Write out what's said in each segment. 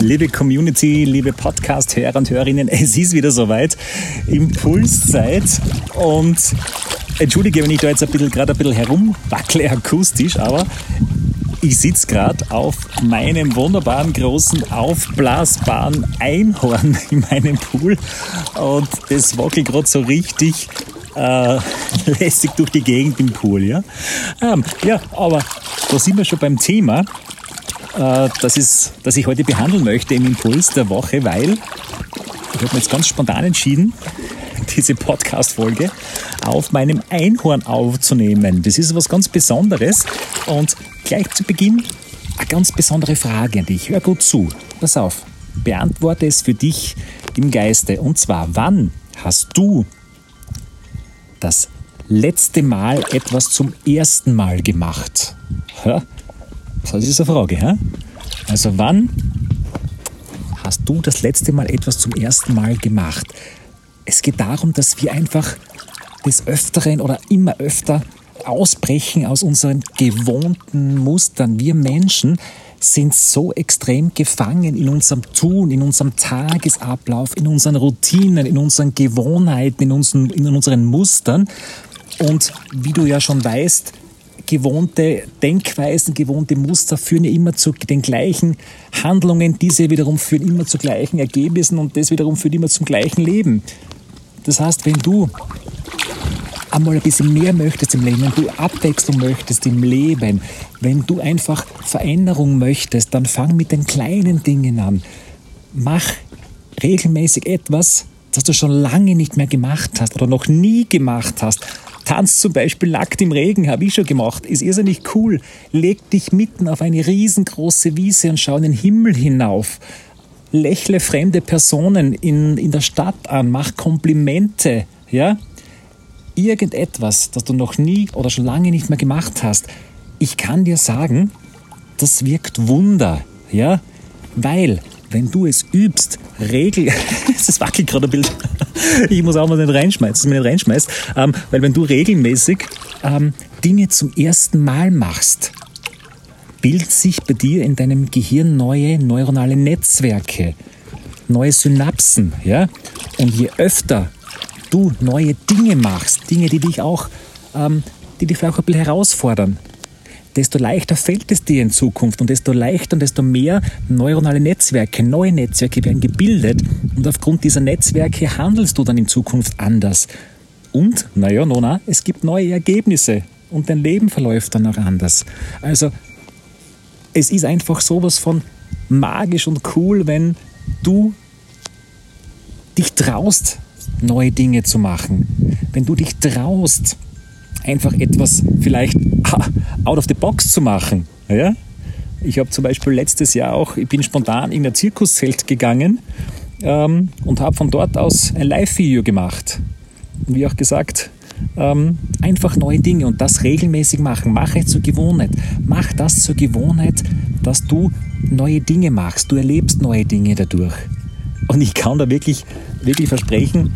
liebe Community, liebe Podcast-Hörer und Hörerinnen. Es ist wieder soweit. Impulszeit. Und entschuldige, wenn ich da jetzt ein bisschen, gerade ein bisschen herumwackle akustisch, aber ich sitze gerade auf meinem wunderbaren, großen, aufblasbaren Einhorn in meinem Pool und das wackelt gerade so richtig äh, lästig durch die Gegend im Pool. Ja, ähm, ja aber da sind wir schon beim Thema äh, das, ist, das ich heute behandeln möchte im Impuls der Woche, weil ich habe mir jetzt ganz spontan entschieden, diese Podcast-Folge auf meinem Einhorn aufzunehmen. Das ist was ganz Besonderes und gleich zu Beginn eine ganz besondere Frage an dich. Hör gut zu. Pass auf. Beantworte es für dich im Geiste. Und zwar, wann hast du das letzte Mal etwas zum ersten Mal gemacht? Ja? Das ist eine Frage. Hä? Also wann hast du das letzte Mal etwas zum ersten Mal gemacht? Es geht darum, dass wir einfach des Öfteren oder immer öfter ausbrechen aus unseren gewohnten Mustern. Wir Menschen sind so extrem gefangen in unserem Tun, in unserem Tagesablauf, in unseren Routinen, in unseren Gewohnheiten, in unseren, in unseren Mustern. Und wie du ja schon weißt, gewohnte Denkweisen, gewohnte Muster führen ja immer zu den gleichen Handlungen, diese wiederum führen immer zu gleichen Ergebnissen und das wiederum führt immer zum gleichen Leben. Das heißt, wenn du einmal ein bisschen mehr möchtest im Leben, wenn du Abwechslung möchtest im Leben, wenn du einfach Veränderung möchtest, dann fang mit den kleinen Dingen an. Mach regelmäßig etwas, das du schon lange nicht mehr gemacht hast oder noch nie gemacht hast. Tanz zum Beispiel nackt im Regen, habe ich schon gemacht. Ist irrsinnig cool. Leg dich mitten auf eine riesengroße Wiese und schau in den Himmel hinauf. Lächle fremde Personen in, in der Stadt an, mach Komplimente, ja? Irgendetwas, das du noch nie oder schon lange nicht mehr gemacht hast. Ich kann dir sagen, das wirkt Wunder, ja? Weil wenn du es übst, regel, es wackelt gerade ein Bild, ich muss auch mal den reinschmeißen, dass den reinschmeißt, ähm, weil wenn du regelmäßig ähm, Dinge zum ersten Mal machst, bilden sich bei dir in deinem Gehirn neue neuronale Netzwerke, neue Synapsen, ja? Und je öfter du neue Dinge machst, Dinge, die dich auch, ähm, die dich vielleicht auch ein bisschen herausfordern, desto leichter fällt es dir in Zukunft und desto leichter und desto mehr neuronale Netzwerke, neue Netzwerke werden gebildet und aufgrund dieser Netzwerke handelst du dann in Zukunft anders. Und, naja, Nona, es gibt neue Ergebnisse und dein Leben verläuft dann auch anders. Also, es ist einfach sowas von magisch und cool, wenn du dich traust, neue Dinge zu machen. Wenn du dich traust, einfach etwas vielleicht out of the box zu machen. Ja? Ich habe zum Beispiel letztes Jahr auch, ich bin spontan in ein Zirkuszelt gegangen ähm, und habe von dort aus ein Live-Video gemacht. Und wie auch gesagt, ähm, einfach neue Dinge und das regelmäßig machen. Mache es zur Gewohnheit. Mach das zur Gewohnheit, dass du neue Dinge machst. Du erlebst neue Dinge dadurch. Und ich kann da wirklich, wirklich versprechen,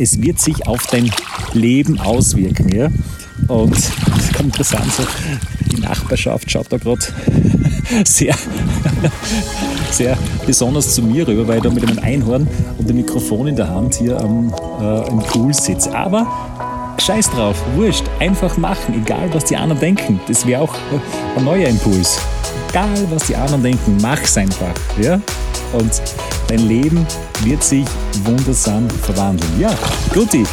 es wird sich auf dein Leben auswirken. Ja? Und das ist interessant, so die Nachbarschaft schaut da gerade sehr, sehr besonders zu mir rüber, weil ich da mit einem Einhorn und dem Mikrofon in der Hand hier am, äh, im Pool sitze. Aber scheiß drauf, wurscht, einfach machen, egal was die anderen denken. Das wäre auch ein neuer Impuls. Egal was die anderen denken, mach's einfach. Ja? Und dein Leben wird sich wundersam verwandeln. Ja, guti.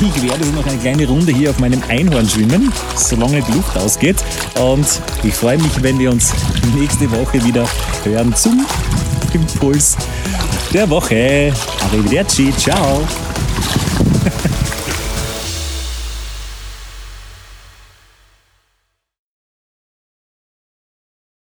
Ich werde noch eine kleine Runde hier auf meinem Einhorn schwimmen, solange die Luft ausgeht. Und ich freue mich, wenn wir uns nächste Woche wieder hören zum Impuls der Woche. Arrivederci, ciao.